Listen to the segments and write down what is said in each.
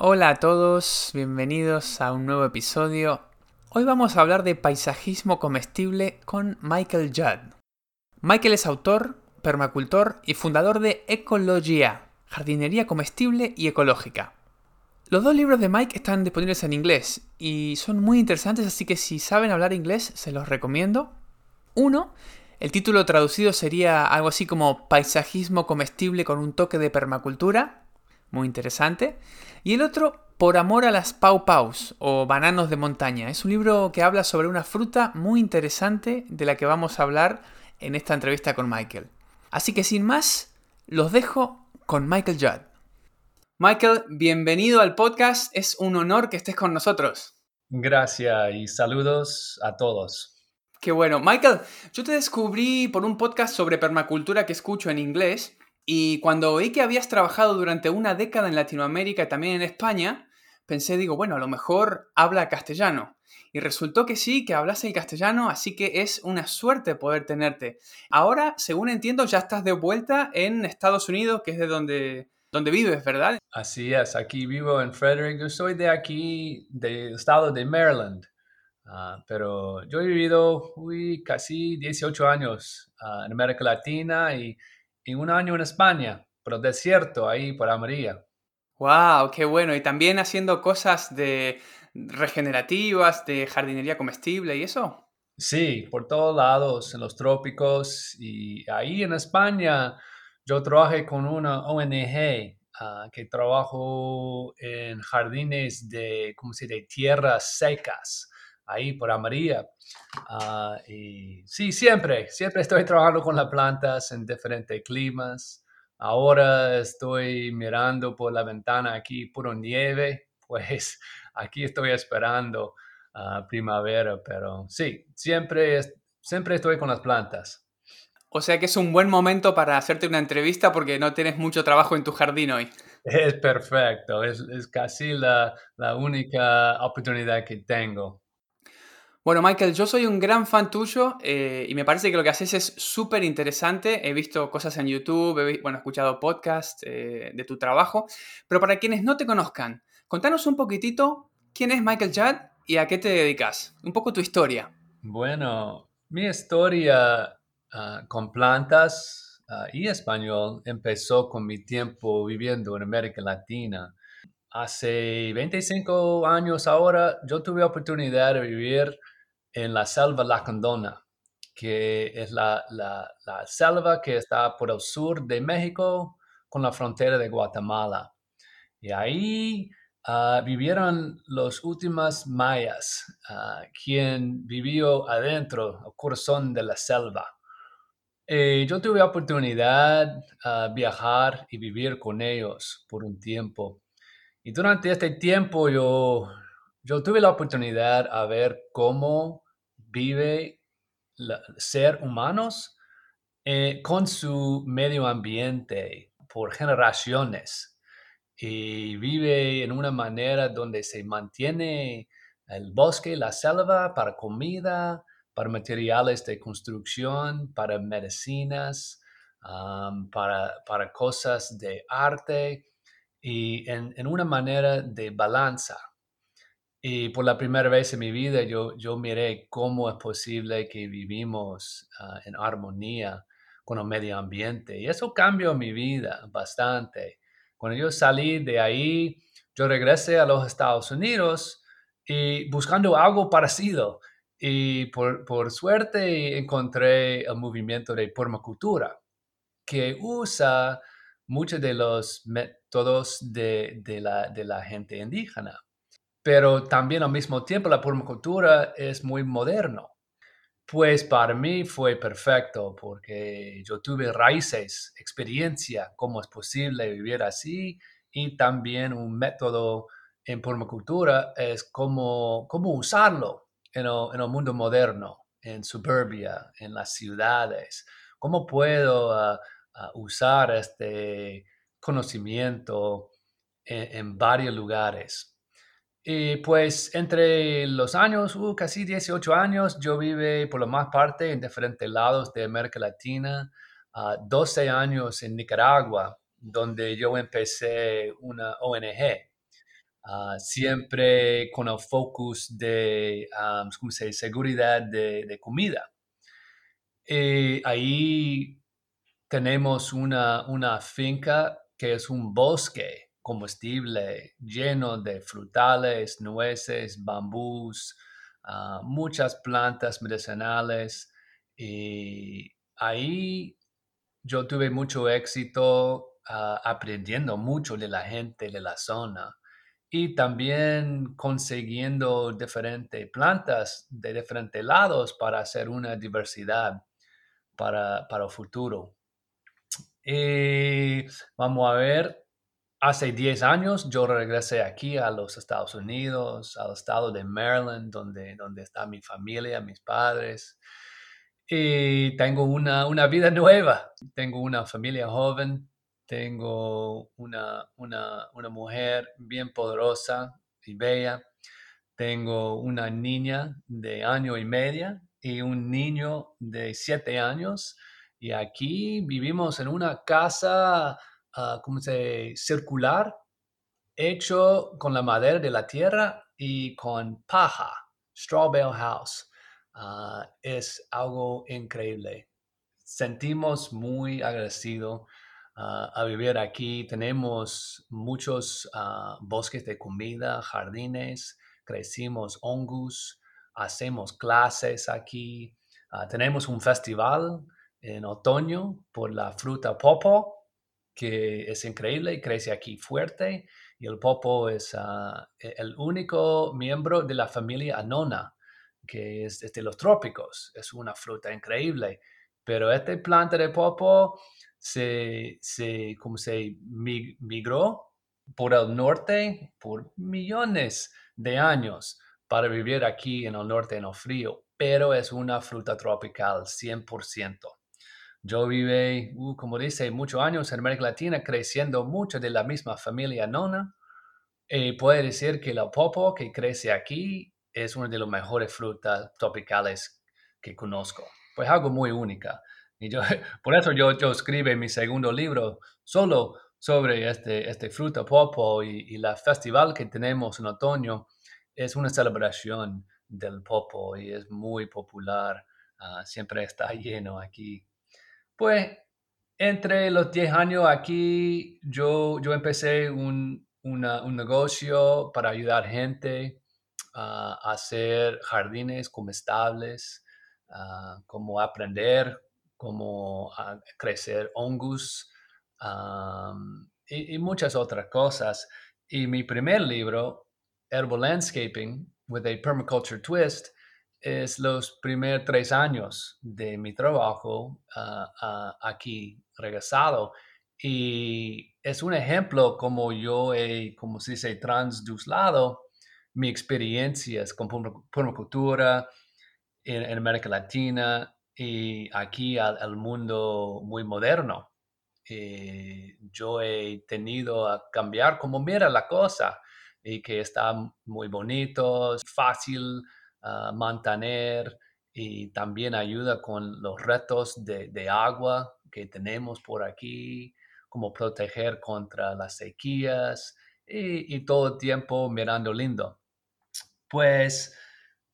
Hola a todos, bienvenidos a un nuevo episodio. Hoy vamos a hablar de paisajismo comestible con Michael Judd. Michael es autor, permacultor y fundador de Ecologia, jardinería comestible y ecológica. Los dos libros de Mike están disponibles en inglés y son muy interesantes, así que si saben hablar inglés se los recomiendo. Uno, el título traducido sería algo así como Paisajismo comestible con un toque de permacultura, muy interesante. Y el otro, Por amor a las pau paus o bananos de montaña. Es un libro que habla sobre una fruta muy interesante de la que vamos a hablar en esta entrevista con Michael. Así que sin más, los dejo con Michael Judd. Michael, bienvenido al podcast. Es un honor que estés con nosotros. Gracias y saludos a todos. Qué bueno. Michael, yo te descubrí por un podcast sobre permacultura que escucho en inglés y cuando oí que habías trabajado durante una década en Latinoamérica y también en España, pensé, digo, bueno, a lo mejor habla castellano. Y resultó que sí, que hablas el castellano, así que es una suerte poder tenerte. Ahora, según entiendo, ya estás de vuelta en Estados Unidos, que es de donde, donde vives, ¿verdad? Así es, aquí vivo en Frederick. Yo soy de aquí, del estado de Maryland. Ah, pero yo he vivido uy, casi 18 años ah, en América Latina y y un año en España, pero desierto ahí por Amaría. ¡Wow! ¡Qué bueno! Y también haciendo cosas de regenerativas, de jardinería comestible y eso. Sí, por todos lados, en los trópicos. Y ahí en España yo trabajé con una ONG ah, que trabajo en jardines de, ¿cómo se dice?, tierras secas ahí por Amaría. Ah, y sí, siempre, siempre estoy trabajando con las plantas en diferentes climas. Ahora estoy mirando por la ventana aquí puro nieve, pues aquí estoy esperando uh, primavera, pero sí, siempre, siempre estoy con las plantas. O sea que es un buen momento para hacerte una entrevista porque no tienes mucho trabajo en tu jardín hoy. Es perfecto, es, es casi la, la única oportunidad que tengo. Bueno, Michael, yo soy un gran fan tuyo eh, y me parece que lo que haces es súper interesante. He visto cosas en YouTube, he bueno, escuchado podcasts eh, de tu trabajo, pero para quienes no te conozcan, contanos un poquitito quién es Michael Judd y a qué te dedicas. Un poco tu historia. Bueno, mi historia ah, con plantas ah, y español empezó con mi tiempo viviendo en América Latina. Hace 25 años ahora yo tuve oportunidad de vivir en la selva lacandona, que es la, la, selva que está por el sur de México con la frontera de Guatemala. Y ahí ah, vivieron los últimos mayas, uh, quien vivió adentro, el corazón de la selva. Eh, yo tuve oportunidad de ah, viajar y vivir con ellos por un tiempo. Y durante este tiempo yo, yo tuve la oportunidad a ver cómo vive ser humanos eh, con su medio ambiente por generaciones. Y vive en una manera donde se mantiene el bosque, la selva para comida, para materiales de construcción, para medicinas, para, para, cosas de arte y en, en una manera de balanza. Y por la primera vez en mi vida yo, yo miré cómo es posible que vivimos ah, en armonía con el medio ambiente. Y eso cambió mi vida bastante. Cuando yo salí de ahí, yo regresé a los Estados Unidos y buscando algo parecido. Y por, por suerte encontré el movimiento de permacultura, que usa muchos de los métodos de, de, la, de la gente indígena pero también al mismo tiempo la permacultura es muy moderno. Pues para mí fue perfecto porque yo tuve raíces, experiencia, cómo es posible vivir así y también un método en permacultura es cómo, cómo usarlo en el, mundo moderno, en suburbia, en las ciudades. ¿Cómo puedo ah, ah, usar este conocimiento en varios lugares? Y pues entre los años, uh, casi 18 años, yo vive por la más parte en diferentes lados de América Latina, 12 años en Nicaragua, donde yo empecé una ONG, ah, siempre con el focus de ¿cómo se seguridad de, de comida. Y ahí tenemos una, una finca que es un bosque combustible lleno de frutales, nueces, bambús, ah, muchas plantas medicinales. Y ahí yo tuve mucho éxito ah, aprendiendo mucho de la gente de la zona y también consiguiendo diferentes plantas de diferentes lados para hacer una diversidad para, para el futuro. Y vamos a ver, Hace 10 años yo regresé aquí a los Estados Unidos, al estado de Maryland, donde, donde está mi familia, mis padres. Y tengo una, una vida nueva. Tengo una familia joven, tengo una, una, una mujer bien poderosa y bella. Tengo una niña de año y media y un niño de siete años. Y aquí vivimos en una casa uh, ¿cómo se circular, hecho con la madera de la tierra y con paja, straw bale house. Ah, es algo increíble. Sentimos muy agradecidos ah, a vivir aquí. Tenemos muchos bosques de comida, jardines, crecimos hongos, hacemos clases aquí. tenemos un festival en otoño por la fruta popo que es increíble y crece aquí fuerte. Y el popo es ah, e-, el único miembro de la familia Anona, que es de los trópicos. Es una fruta increíble. Pero esta planta de popo se, se, como se migró por el norte por millones de años para vivir aquí en el norte en el frío, pero es una fruta tropical 100%. Yo viví, uh, como dice, muchos años en América Latina creciendo mucho de la misma familia nona. Y puede decir que la popo que crece aquí es una de las mejores frutas tropicales que conozco. Pues algo muy única. Y yo, por eso yo, yo escribí mi segundo libro solo sobre este, este fruta popo y, y la festival que tenemos en otoño es una celebración del popo y es muy popular. Ah, siempre está lleno aquí pues entre los 10 años aquí yo, yo empecé un, negocio para ayudar gente a hacer jardines comestibles, uh, como aprender cómo crecer hongos y, y, muchas otras cosas. Y mi primer libro, Herbal Landscaping with a Permaculture Twist, es los primeros tres años de mi trabajo ah, ah, aquí regresado y es un ejemplo como yo he, como se dice, mi experiencias con permacultura en, en, América Latina y aquí al, mundo muy moderno. Eh, yo he tenido a cambiar como mira la cosa y que está muy bonito, fácil, mantener y también ayuda con los retos de, agua que tenemos por aquí, como proteger contra las sequías y, todo el tiempo mirando lindo. Pues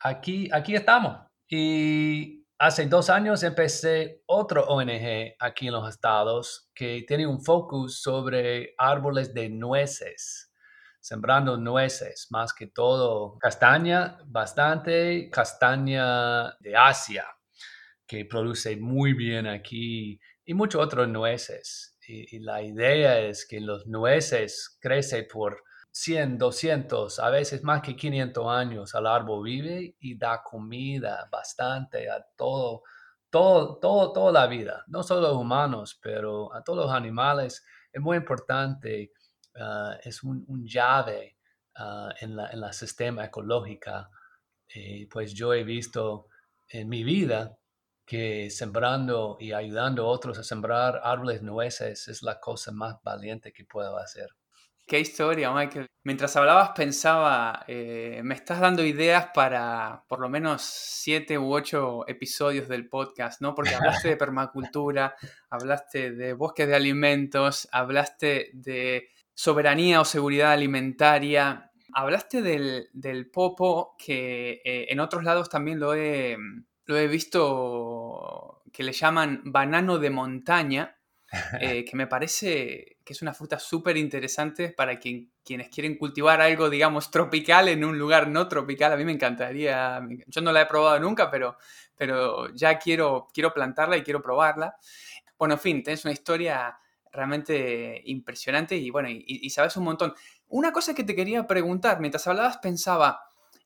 aquí, aquí estamos. Y hace dos años empecé otro ONG aquí en los estados que tiene un focus sobre árboles de nueces sembrando nueces, más que todo castaña, bastante castaña de Asia, que produce muy bien aquí, y muchos otros nueces. Y, la idea es que los nueces crecen por 100, 200, a veces más que 500 años el árbol vive y da comida bastante a todo, todo, todo, toda la vida, no solo los humanos, pero a todos los animales. Es muy importante, ah, es un, llave ah, en, la, en la sistema ecológica. Eh, pues yo he visto en mi vida que sembrando y ayudando a otros a sembrar árboles nueces es la cosa más valiente que puedo hacer. Qué historia, Michael. Mientras hablabas pensaba, eh, me estás dando ideas para por lo menos siete u ocho episodios del podcast, ¿no? Porque hablaste de permacultura, hablaste de bosques de alimentos, hablaste de soberanía o seguridad alimentaria, hablaste del, popo que eh, en otros lados también lo he, lo he visto que le llaman banano de montaña eh, que me parece que es una fruta súper interesante para quienes quieren cultivar algo, digamos, tropical en un lugar no tropical. A mí me encantaría, yo no la he probado nunca, pero, pero ya quiero, quiero plantarla y quiero probarla. Bueno, en fin, tienes una historia realmente impresionante y bueno, y sabes un montón. Una cosa que te quería preguntar, mientras hablabas pensaba,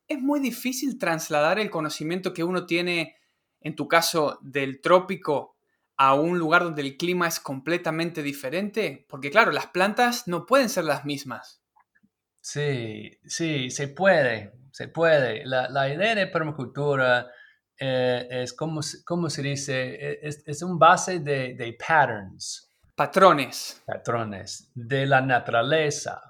es muy difícil trasladar el conocimiento que uno tiene, en tu caso, del trópico a un lugar donde el clima es completamente diferente? Porque claro, las plantas no pueden ser las mismas. Sí, sí, se puede, se puede. La, idea de permacultura eh, es, como, se dice, e, es, un base de, patterns. Patrones. Patrones de la naturaleza.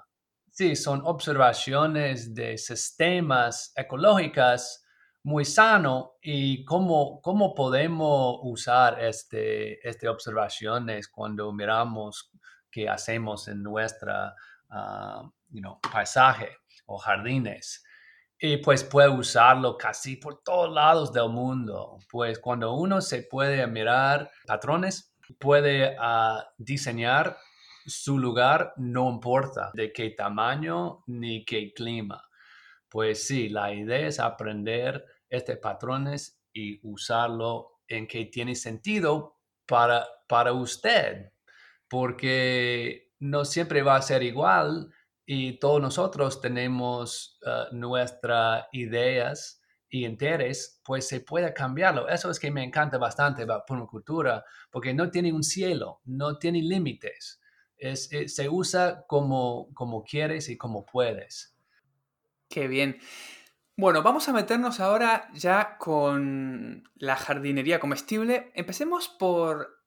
Sí, son observaciones de sistemas ecológicos muy sano y cómo, cómo podemos usar este, este observaciones cuando miramos qué hacemos en nuestra uh, paisaje o jardines. Y pues puede usarlo casi por todos lados del mundo. Pues cuando uno se puede mirar patrones, puede uh, diseñar su lugar, no importa de qué tamaño ni qué clima. Pues sí, la idea es aprender este patrones y usarlo en que tiene sentido para, para usted, porque no siempre va a ser igual y todos nosotros tenemos uh, nuestras ideas y interés, pues se puede cambiarlo. Eso es que me encanta bastante la permacultura, porque no tiene un cielo, no tiene límites. Es, se usa como, como quieres y como puedes. Qué bien. Bueno, vamos a meternos ahora ya con la jardinería comestible. Empecemos por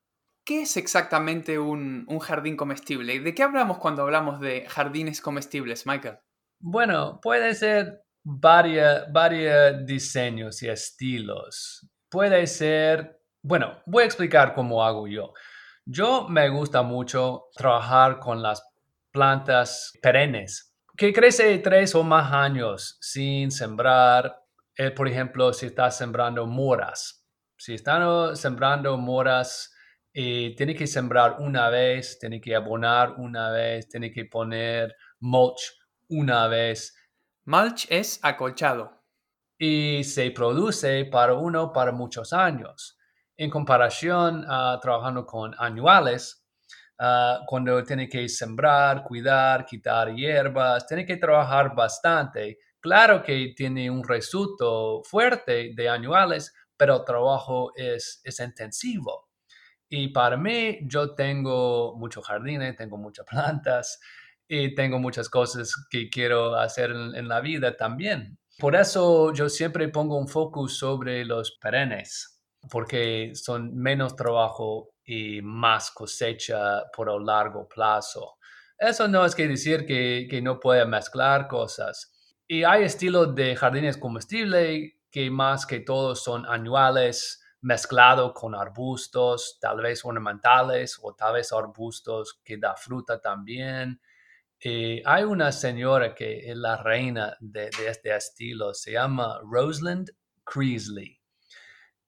qué es exactamente un, jardín comestible. ¿De qué hablamos cuando hablamos de jardines comestibles, Michael? Bueno, puede ser varios, varios diseños y estilos. Puede ser, bueno, voy a explicar cómo hago yo. Yo me gusta mucho trabajar con las plantas perennes que crece tres o más años sin sembrar, eh, por ejemplo, si estás sembrando moras. Si están sembrando moras, eh, tiene que sembrar una vez, tiene que abonar una vez, tiene que poner mulch una vez. Mulch es acolchado. Y se produce para uno para muchos años. En comparación a trabajando con anuales, Ah, cuando tiene que sembrar, cuidar, quitar hierbas, tiene que trabajar bastante. Claro que tiene un resultado fuerte de anuales, pero el trabajo es, es intensivo. Y para mí, yo tengo muchos jardines, tengo muchas plantas y tengo muchas cosas que quiero hacer en, en la vida también. Por eso yo siempre pongo un focus sobre los perennes, porque son menos trabajo y más cosecha por a largo plazo. Eso no es que decir que, que no puede mezclar cosas. Y hay estilos de jardines comestibles que más que todos son anuales, mezclado con arbustos, tal vez ornamentales o tal vez arbustos que da fruta también. Y hay una señora que es la reina de, este estilo, se llama Rosalind Creasley.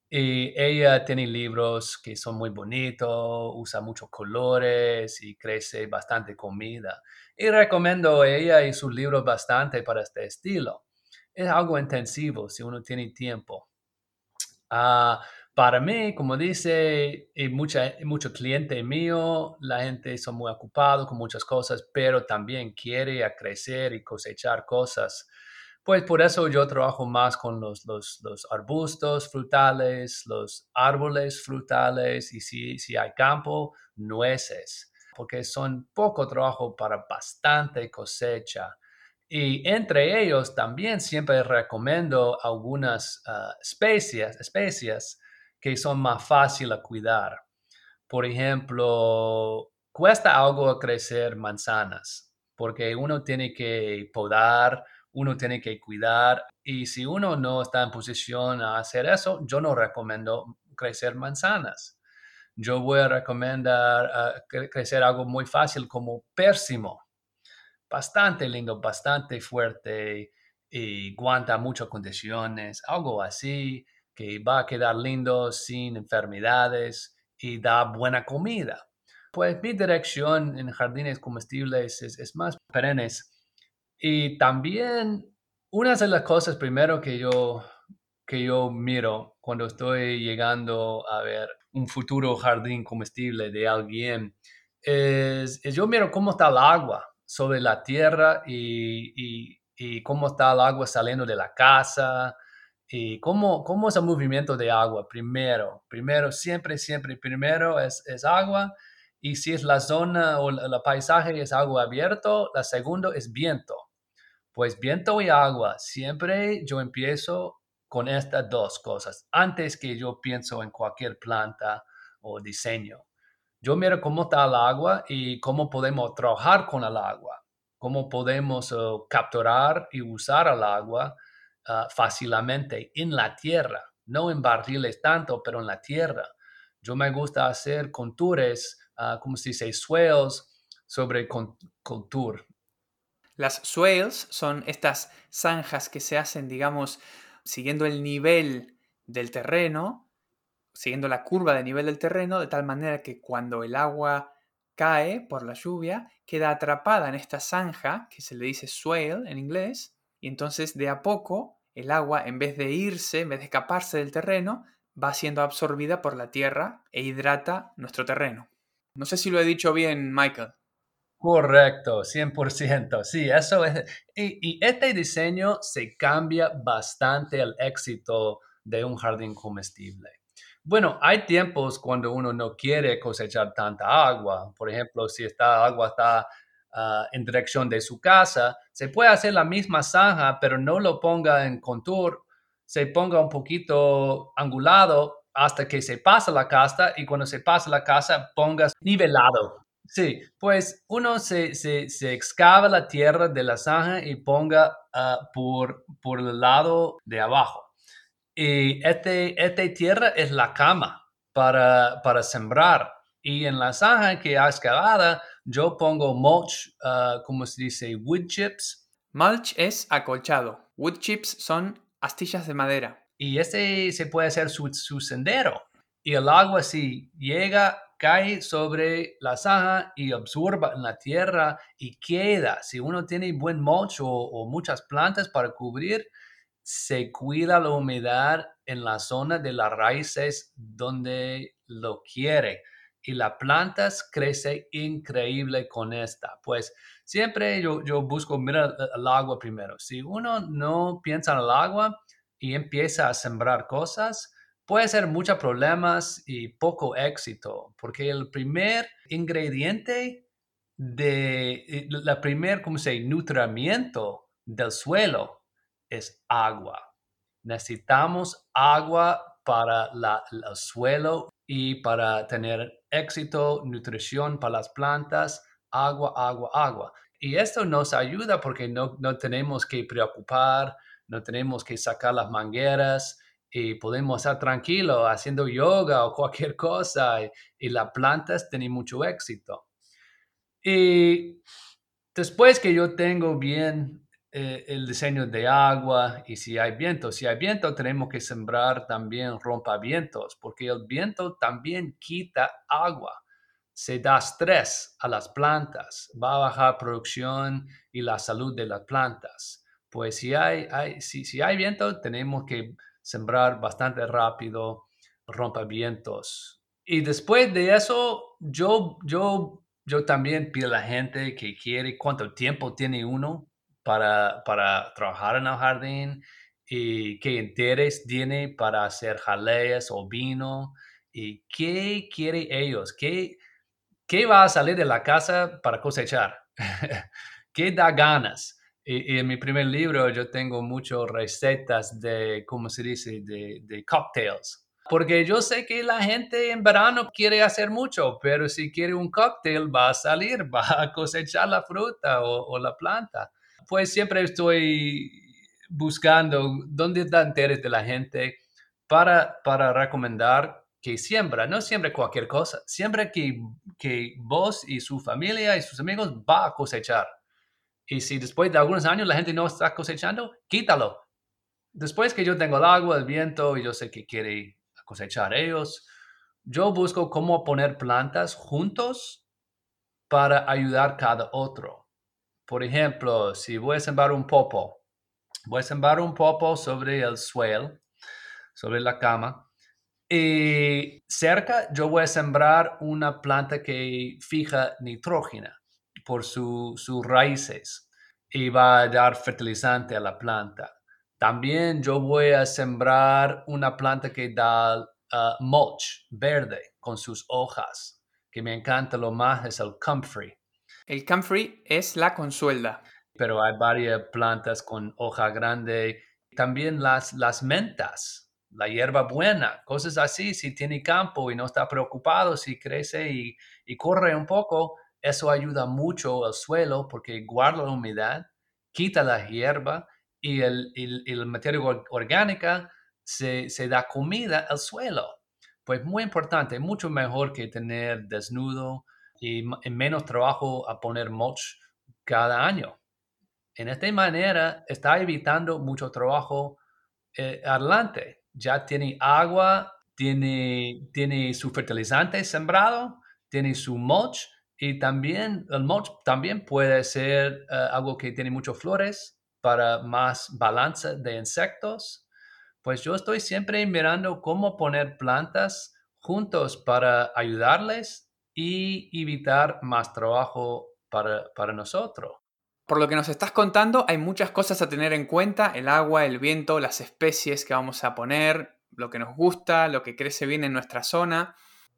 Y ella tiene libros que son muy bonitos, usa muchos colores y crece bastante comida. Y recomiendo ella y sus libros bastante para este estilo. Es algo intensivo si uno tiene tiempo. Ah, para mí, como dice, y mucha, mucho cliente mío, la gente son muy ocupados con muchas cosas, pero también quiere crecer y cosechar cosas. Pues por eso yo trabajo más con los, los, los arbustos frutales, los árboles frutales y si, si hay campo, nueces, porque son poco trabajo para bastante cosecha. Y entre ellos también siempre recomiendo algunas uh, especies, especies que son más fáciles a cuidar. Por ejemplo, cuesta algo crecer manzanas porque uno tiene que podar, uno tiene que cuidar y si uno no está en posición a hacer eso, yo no recomiendo crecer manzanas. Yo voy a recomendar uh, crecer algo muy fácil como pérsimo. Bastante lindo, bastante fuerte y aguanta muchas condiciones, algo así que va a quedar lindo sin enfermedades y da buena comida. Pues mi dirección en jardines comestibles es, es más perennes y también una de las cosas primero que yo, que yo miro cuando estoy llegando a ver un futuro jardín comestible de alguien es, yo miro cómo está el agua sobre la tierra y, y, cómo está el agua saliendo de la casa y cómo, cómo es el movimiento de agua primero. Primero, siempre, siempre, primero es, es agua y si es la zona o el paisaje es agua abierto, la segundo es viento. Pues viento y agua, siempre yo empiezo con estas dos cosas antes que yo pienso en cualquier planta o diseño. Yo miro cómo está el agua y cómo podemos trabajar con el agua, cómo podemos uh, capturar y usar el agua uh, fácilmente en la tierra, no en barriles tanto, pero en la tierra. Yo me gusta hacer contures, uh, como se dice, swales sobre contour. Las swales son estas zanjas que se hacen, digamos, siguiendo el nivel del terreno, siguiendo la curva de nivel del terreno, de tal manera que cuando el agua cae por la lluvia, queda atrapada en esta zanja, que se le dice swale en inglés, y entonces de a poco el agua, en vez de irse, en vez de escaparse del terreno, va siendo absorbida por la tierra e hidrata nuestro terreno. No sé si lo he dicho bien, Michael. Correcto, 100%. Sí, eso es. Y, este diseño se cambia bastante el éxito de un jardín comestible. Bueno, hay tiempos cuando uno no quiere cosechar tanta agua. Por ejemplo, si esta agua está ah, en dirección de su casa, se puede hacer la misma zanja, pero no lo ponga en contour, se ponga un poquito angulado hasta que se pasa la casa y cuando se pasa la casa pongas nivelado Sí, pues uno se, se, excava la tierra de la zanja y ponga ah, por, por el lado de abajo. Y este, esta tierra es la cama para, para sembrar. Y en la zanja que ha excavada, yo pongo mulch, uh, como se dice, wood chips. Mulch es acolchado. Wood chips son astillas de madera. Y ese se puede hacer su, su sendero. Y el agua si llega cae sobre la zanja y absorba en la tierra y queda. Si uno tiene buen mulch o, muchas plantas para cubrir, se cuida la humedad en la zona de las raíces donde lo quiere. Y las plantas crecen increíble con esta. Pues siempre yo, yo busco mirar el agua primero. Si uno no piensa en el agua y empieza a sembrar cosas, puede ser muchos problemas y poco éxito, porque el primer ingrediente de eh, la primer, ¿cómo se dice? Nutrimiento del suelo es agua. Necesitamos agua para el suelo y para tener éxito, nutrición para las plantas, agua, agua, agua. Y esto nos ayuda porque no, no tenemos que preocupar, no tenemos que sacar las mangueras, y podemos estar tranquilos haciendo yoga o cualquier cosa y, las plantas tienen mucho éxito. Y después que yo tengo bien eh, el diseño de agua y si hay viento, si hay viento tenemos que sembrar también rompavientos porque el viento también quita agua. Se da estrés a las plantas, va a bajar producción y la salud de las plantas. Pues si hay, si, si hay viento tenemos que sembrar bastante rápido rompevientos. Y después de eso, yo, yo, yo también pido a la gente que quiere cuánto tiempo tiene uno para, para trabajar en el jardín y qué interés tiene para hacer jaleas o vino y qué quiere ellos, qué, qué va a salir de la casa para cosechar, qué da ganas. Y, en mi primer libro yo tengo muchas recetas de, ¿cómo se dice?, de, de cocktails. Porque yo sé que la gente en verano quiere hacer mucho, pero si quiere un cóctel va a salir, va a cosechar la fruta o, o la planta. Pues siempre estoy buscando dónde está interés de la gente para, para recomendar que siembra, no siempre cualquier cosa, siempre que, que vos y su familia y sus amigos va a cosechar. Y si después de algunos años la gente no está cosechando, quítalo. Después que yo tengo el agua, el viento y yo sé que quiere cosechar ellos, yo busco cómo poner plantas juntos para ayudar cada otro. Por ejemplo, si voy a sembrar un popo, voy a sembrar un popo sobre el suelo, sobre la cama, y cerca yo voy a sembrar una planta que fija nitrógeno por sus raíces y va a dar fertilizante a la planta. También yo voy a sembrar una planta que da uh, mulch verde con sus hojas, que me encanta lo más es el comfrey. El comfrey es la consuelda. Pero hay varias plantas con hoja grande. También las, las mentas, la hierba buena, cosas así. Si tiene campo y no está preocupado, si crece y, y corre un poco, eso ayuda mucho al suelo porque guarda la humedad, quita la hierba y el, el, materia orgánica se, da comida al suelo. Pues muy importante, mucho mejor que tener desnudo y, menos trabajo a poner mulch cada año. En esta manera está evitando mucho trabajo eh, adelante. Ya tiene agua, tiene, tiene su fertilizante sembrado, tiene su mulch y también el mulch también puede ser eh, algo que tiene muchas flores para más balance de insectos. Pues yo estoy siempre mirando cómo poner plantas juntos para ayudarles y evitar más trabajo para, para nosotros. Por lo que nos estás contando, hay muchas cosas a tener en cuenta, el agua, el viento, las especies que vamos a poner, lo que nos gusta, lo que crece bien en nuestra zona.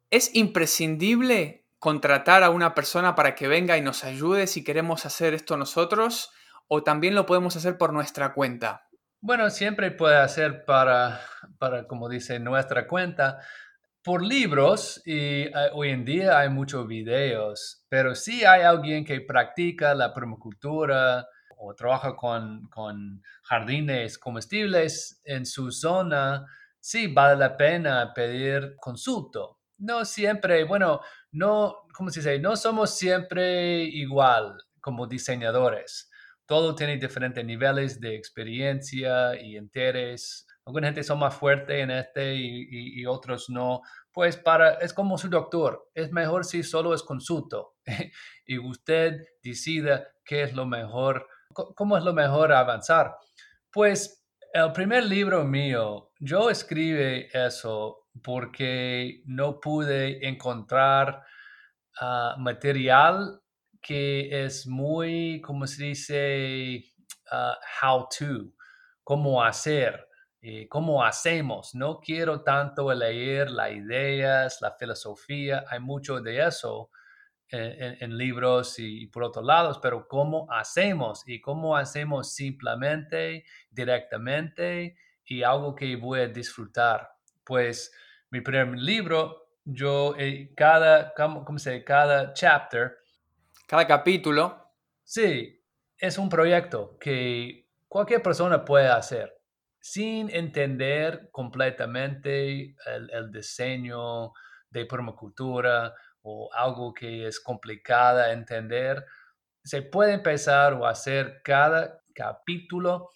¿Es imprescindible contratar a una persona para que venga y nos ayude si queremos hacer esto nosotros o también lo podemos hacer por nuestra cuenta? Bueno, siempre puede hacer para, para como dice, nuestra cuenta por libros y eh, hoy en día hay muchos videos, pero si hay alguien que practica la permacultura o trabaja con, con jardines comestibles en su zona, sí vale la pena pedir consulto. No siempre, bueno, no, ¿cómo se dice? No somos siempre igual como diseñadores. Todo tiene diferentes niveles de experiencia y interés. Alguna gente son más fuertes en este y, otros no. Pues para, es como su doctor. Es mejor si solo es consulto y usted decida qué es lo mejor, cómo es lo mejor avanzar. Pues el primer libro mío, yo escribí eso porque no pude encontrar ah, material que es muy, como se dice, ah, how to, cómo hacer, eh, cómo hacemos. No quiero tanto leer las ideas, la filosofía, hay mucho de eso en, libros y, por otros lados, pero cómo hacemos y cómo hacemos simplemente, directamente y algo que voy a disfrutar. Pues mi primer libro, yo, eh, cada, ¿cómo, se Cada chapter. Cada capítulo. Sí, es un proyecto que cualquier persona puede hacer sin entender completamente el, diseño de permacultura o algo que es complicado de entender. Se puede empezar o hacer cada capítulo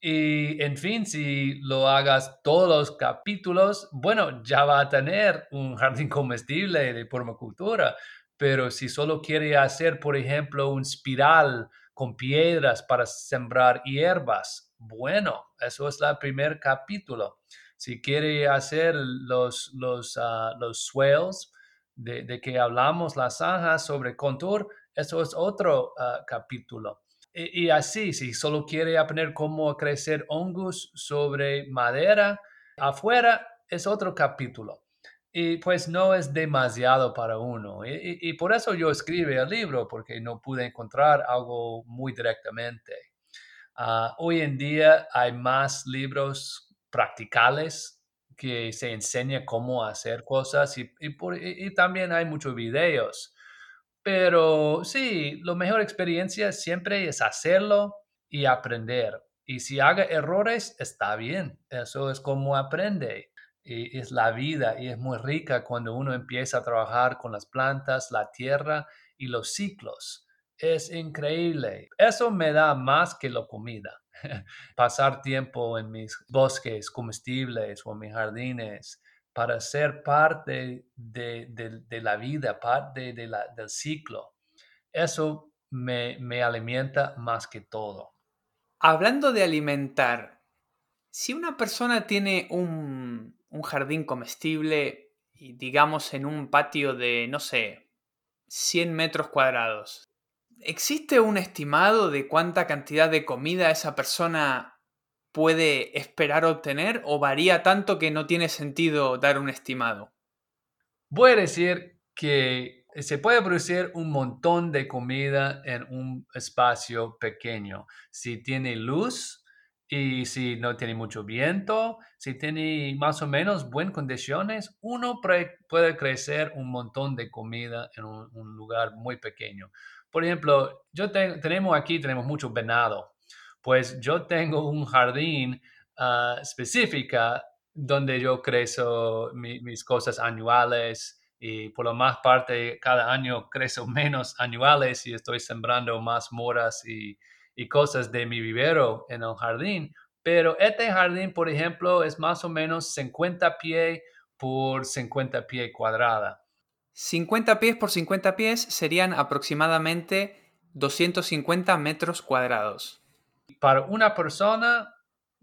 y en fin, si lo hagas todos los capítulos, bueno, ya va a tener un jardín comestible de permacultura. Pero si solo quiere hacer, por ejemplo, un espiral con piedras para sembrar hierbas, bueno, eso es el primer capítulo. Si quiere hacer los, los, ah, los swales de, que hablamos, las zanjas sobre contour, eso es otro ah, capítulo. Y, y, así, si solo quiere aprender cómo crecer hongos sobre madera afuera, es otro capítulo y pues no es demasiado para uno. Y, por eso yo escribí el libro, porque no pude encontrar algo muy directamente. Ah, hoy en día hay más libros practicales que se enseña cómo hacer cosas y, y también hay muchos videos. Pero sí, la mejor experiencia siempre es hacerlo y aprender. Y si haga errores, está bien. Eso es como aprende y es la vida y es muy rica cuando uno empieza a trabajar con las plantas, la tierra y los ciclos. Es increíble. Eso me da más que la comida. Pasar tiempo en mis bosques comestibles o en mis jardines para ser parte de, la vida, parte de del ciclo. Eso me, me alimenta más que todo. Hablando de alimentar, si una persona tiene un, un jardín comestible, digamos en un patio de, no sé, 100 metros cuadrados. ¿Existe un estimado de cuánta cantidad de comida esa persona puede esperar obtener o varía tanto que no tiene sentido dar un estimado? Voy a decir que se puede producir un montón de comida en un espacio pequeño. Si tiene luz, y si no tiene mucho viento, si tiene más o menos buenas condiciones, uno puede crecer un montón de comida en un, lugar muy pequeño. Por ejemplo, yo tenemos aquí, tenemos mucho venado. Pues yo tengo un jardín uh, específica donde yo crezco mis cosas anuales y por lo más parte cada año crezco menos anuales y estoy sembrando más moras y, y cosas de mi vivero en el jardín, pero este jardín, por ejemplo, es más o menos 50 pies por 50 pies cuadrada. 50 pies por 50 pies serían aproximadamente 250 metros cuadrados. Para una persona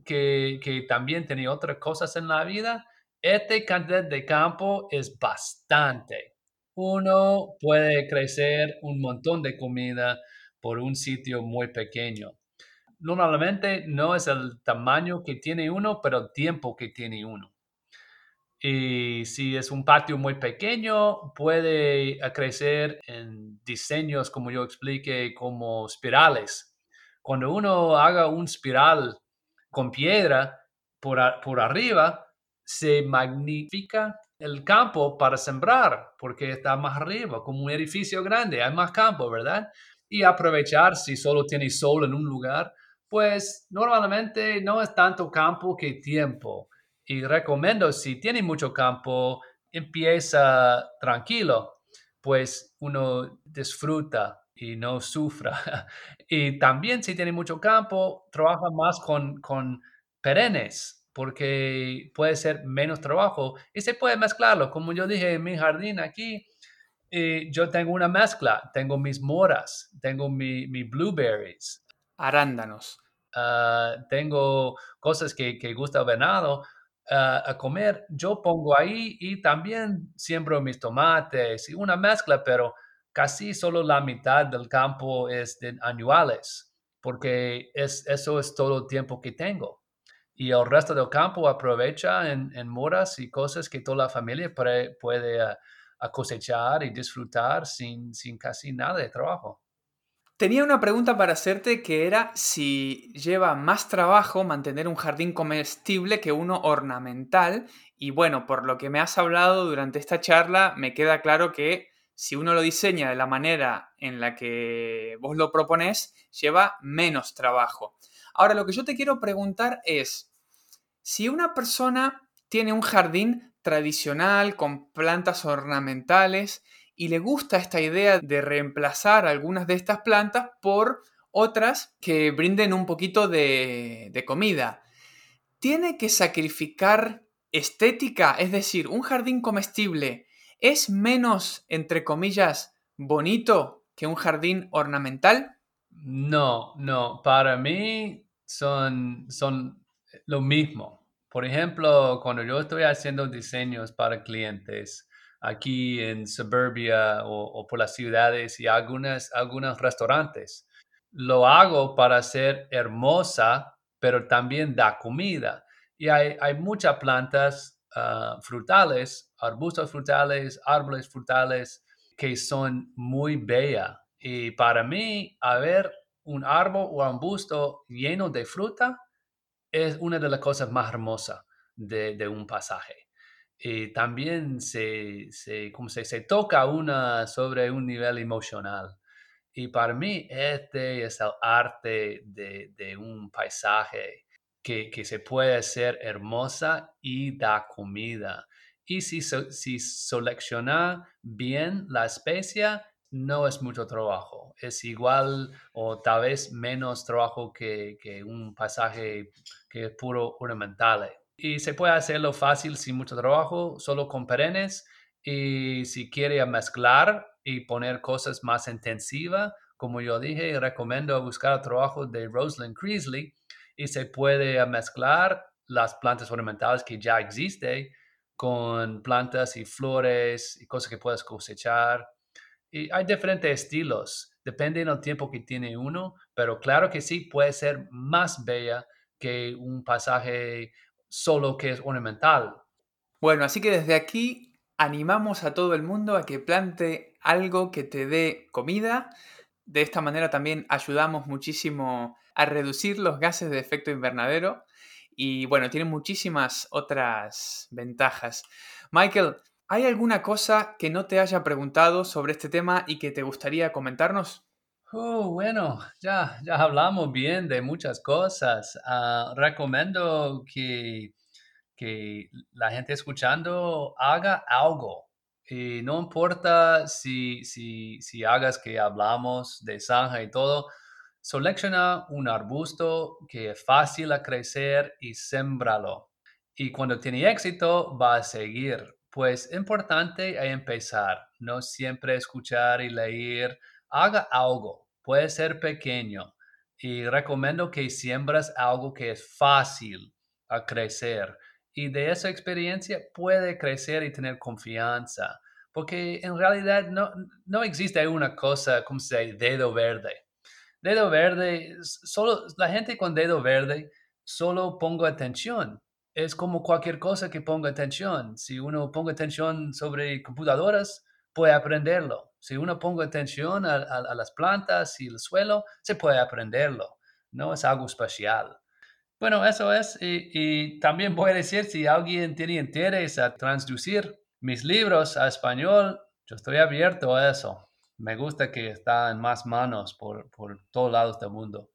que, que también tiene otras cosas en la vida, esta cantidad de campo es bastante. Uno puede crecer un montón de comida por un sitio muy pequeño. Normalmente no es el tamaño que tiene uno, pero el tiempo que tiene uno. Y si es un patio muy pequeño, puede crecer en diseños, como yo expliqué, como espirales. Cuando uno haga un espiral con piedra por, por arriba, se magnifica el campo para sembrar, porque está más arriba, como un edificio grande, hay más campo, ¿verdad? y aprovechar si solo tiene sol en un lugar, pues normalmente no es tanto campo que tiempo. Y recomiendo, si tiene mucho campo, empieza tranquilo, pues uno disfruta y no sufra. y también si tiene mucho campo, trabaja más con, con perennes, porque puede ser menos trabajo y se puede mezclarlo. Como yo dije en mi jardín aquí, y yo tengo una mezcla, tengo mis moras, tengo mi, mi blueberries. Arándanos. Ah, tengo cosas que, que gusta el venado a comer. Yo pongo ahí y también siembro mis tomates y una mezcla, pero casi solo la mitad del campo es de anuales, porque es, eso es todo el tiempo que tengo. Y el resto del campo aprovecha en, en moras y cosas que toda la familia puede, ah, cosechar y disfrutar sin, sin casi nada de trabajo. Tenía una pregunta para hacerte que era si lleva más trabajo mantener un jardín comestible que uno ornamental. Y bueno, por lo que me has hablado durante esta charla, me queda claro que si uno lo diseña de la manera en la que vos lo proponés, lleva menos trabajo. Ahora, lo que yo te quiero preguntar es, si una persona tiene un jardín tradicional con plantas ornamentales y le gusta esta idea de reemplazar algunas de estas plantas por otras que brinden un poquito de, comida. Tiene que sacrificar estética, es decir, un jardín comestible es menos, entre comillas, bonito que un jardín ornamental? No, no, para mí son, son lo mismo. Por ejemplo, cuando yo estoy haciendo diseños para clientes aquí en suburbia o, por las ciudades y algunas, algunos restaurantes, lo hago para ser hermosa, pero también da comida. Y hay, hay muchas plantas ah, frutales, arbustos frutales, árboles frutales que son muy bellas. Y para mí, a ver un árbol o arbusto lleno de fruta es una de las cosas más hermosas de, un pasaje. Y también se, se, como se, se toca una sobre un nivel emocional. Y para mí este es el arte de, un paisaje que, se puede hacer hermosa y da comida. Y si, si selecciona bien la especie, no es mucho trabajo. Es igual o tal vez menos trabajo que, un pasaje que es puro ornamental. Y se puede hacerlo fácil sin mucho trabajo, solo con perennes. Y si quiere mezclar y poner cosas más intensivas, como yo dije, recomiendo buscar trabajo de Rosalind Creasley y se puede mezclar las plantas ornamentales que ya existen con plantas y flores y cosas que puedes cosechar y hay diferentes estilos, depende del tiempo que tiene uno, pero claro que sí puede ser más bella que un pasaje solo que es ornamental. Bueno, así que desde aquí animamos a todo el mundo a que plante algo que te dé comida. De esta manera también ayudamos muchísimo a reducir los gases de efecto invernadero y bueno, tiene muchísimas otras ventajas. Michael, ¿Hay alguna cosa que no te haya preguntado sobre este tema y que te gustaría comentarnos? Oh, bueno, ya, ya hablamos bien de muchas cosas. Ah, recomiendo que, que la gente escuchando haga algo. Y no importa si, si, si hagas que hablamos de zanja y todo, selecciona un arbusto que es fácil a crecer y sembralo. Y cuando tiene éxito, va a seguir pues importante empezar, no siempre escuchar y leer, haga algo, puede ser pequeño y recomiendo que siembras algo que es fácil a crecer y de esa experiencia puede crecer y tener confianza, porque en realidad no, no existe una cosa como se dedo verde. Dedo verde, solo la gente con dedo verde solo pongo atención es como cualquier cosa que ponga atención. Si uno ponga atención sobre computadoras, puede aprenderlo. Si uno ponga atención a, las plantas y el suelo, se puede aprenderlo. No es algo especial. Bueno, eso es. Y, también voy a decir, si alguien tiene interés a traducir mis libros a español, yo estoy abierto a eso. Me gusta que está en más manos por, por todos lados del mundo.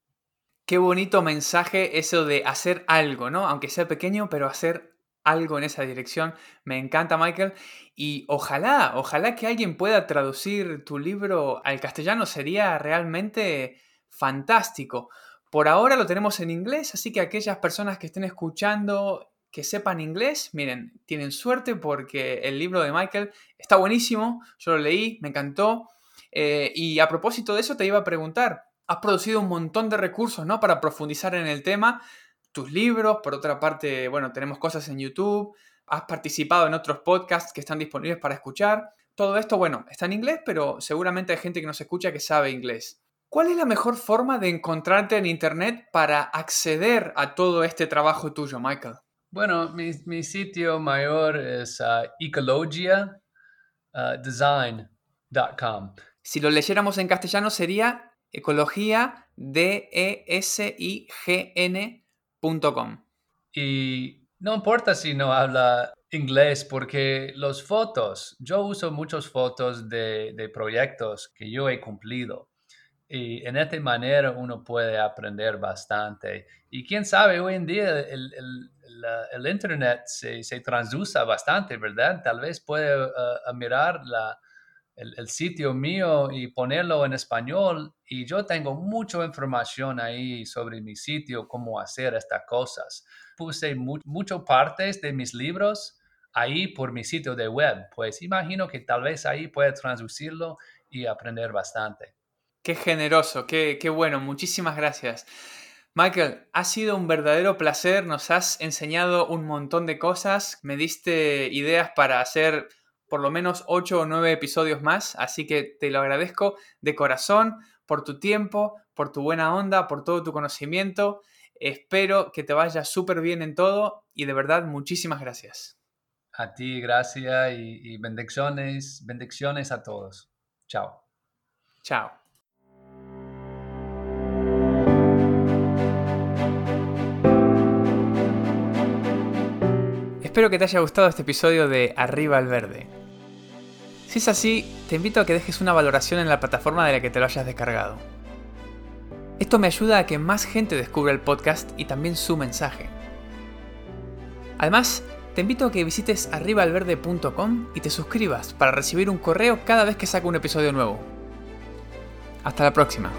Qué bonito mensaje eso de hacer algo, ¿no? Aunque sea pequeño, pero hacer algo en esa dirección. Me encanta, Michael. Y ojalá, ojalá que alguien pueda traducir tu libro al castellano. Sería realmente fantástico. Por ahora lo tenemos en inglés, así que aquellas personas que estén escuchando que sepan inglés, miren, tienen suerte porque el libro de Michael está buenísimo. Yo lo leí, me encantó. Eh, y a propósito de eso te iba a preguntar, has producido un montón de recursos, ¿no? Para profundizar en el tema. Tus libros, por otra parte, bueno, tenemos cosas en YouTube. Has participado en otros podcasts que están disponibles para escuchar. Todo esto, bueno, está en inglés, pero seguramente hay gente que nos escucha que sabe inglés. ¿Cuál es la mejor forma de encontrarte en Internet para acceder a todo este trabajo tuyo, Michael? Bueno, mi, sitio mayor es uh, ecologiadesign.com. si lo leyéramos en castellano sería ecología d Y no importa si no habla inglés porque los fotos, yo uso muchas fotos de, proyectos que yo he cumplido. Y en esta manera uno puede aprender bastante. Y quién sabe, hoy en día el, Internet se, se transduce bastante, ¿verdad? Tal vez puede uh, mirar la, el, sitio mío y ponerlo en español y yo tengo mucha información ahí sobre mi sitio, cómo hacer estas cosas. Puse muchas partes de mis libros ahí por mi sitio de web, pues imagino que tal vez ahí pueda traducirlo y aprender bastante. Qué generoso, qué, qué bueno, muchísimas gracias. Michael, ha sido un verdadero placer, nos has enseñado un montón de cosas, me diste ideas para hacer por lo menos 8 o 9 episodios más, así que te lo agradezco de corazón por tu tiempo, por tu buena onda, por todo tu conocimiento. Espero que te vaya súper bien en todo y de verdad muchísimas gracias. A ti, gracias y, y bendiciones, bendiciones a todos. Chao. Chao. Espero que te haya gustado este episodio de Arriba al Verde. Si es así, te invito a que dejes una valoración en la plataforma de la que te lo hayas descargado. Esto me ayuda a que más gente descubra el podcast y también su mensaje. Además, te invito a que visites arribaalverde.com y te suscribas para recibir un correo cada vez que saco un episodio nuevo. Hasta la próxima.